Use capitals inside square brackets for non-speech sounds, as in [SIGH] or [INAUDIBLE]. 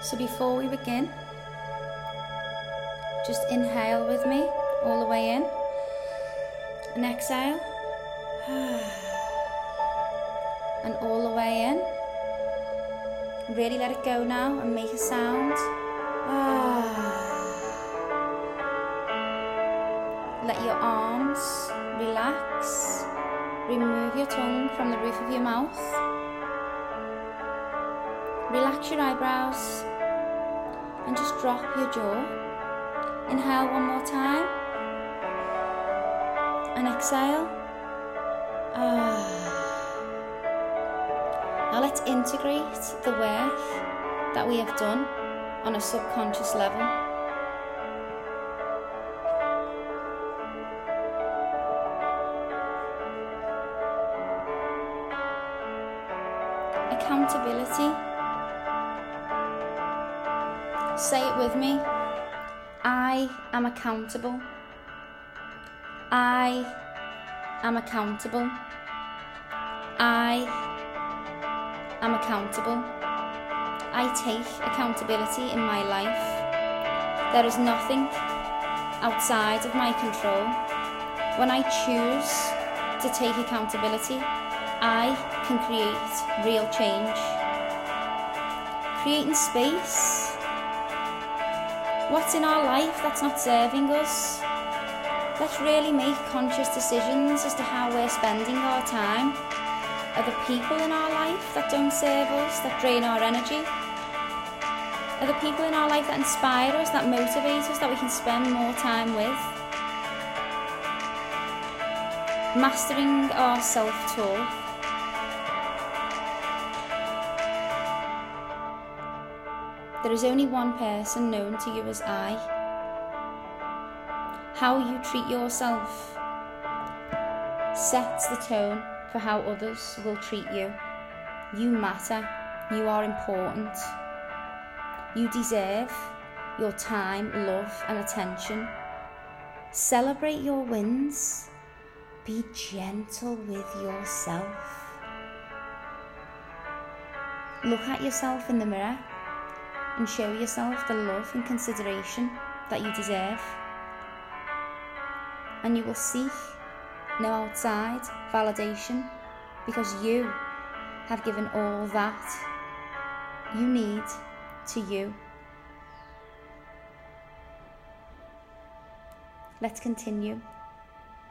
So before we begin, just inhale with me all the way in and exhale. [SIGHS] And all the way in. Really let it go now and make a sound. [SIGHS] Let your arms relax. Remove your tongue from the roof of your mouth. Relax your eyebrows and just drop your jaw. Inhale one more time and exhale. Ah. Now let's integrate the work that we have done on a subconscious level. Accountability. Say it with me. I am accountable. I am accountable. I am accountable. I take accountability in my life. There is nothing outside of my control. When I choose to take accountability, I can create real change. Creating space. What's in our life that's not serving us? Let's really make conscious decisions as to how we're spending our time are the people in our life that don't serve us, that drain our energy? Are the people in our life that inspire us, that motivate us, that we can spend more time with? Mastering our self talk. There is only one person known to you as I. How you treat yourself sets the tone for how others will treat you. You matter. You are important. You deserve your time, love, and attention. Celebrate your wins. Be gentle with yourself. Look at yourself in the mirror and show yourself the love and consideration that you deserve. And you will seek no outside validation because you have given all that you need to you. Let's continue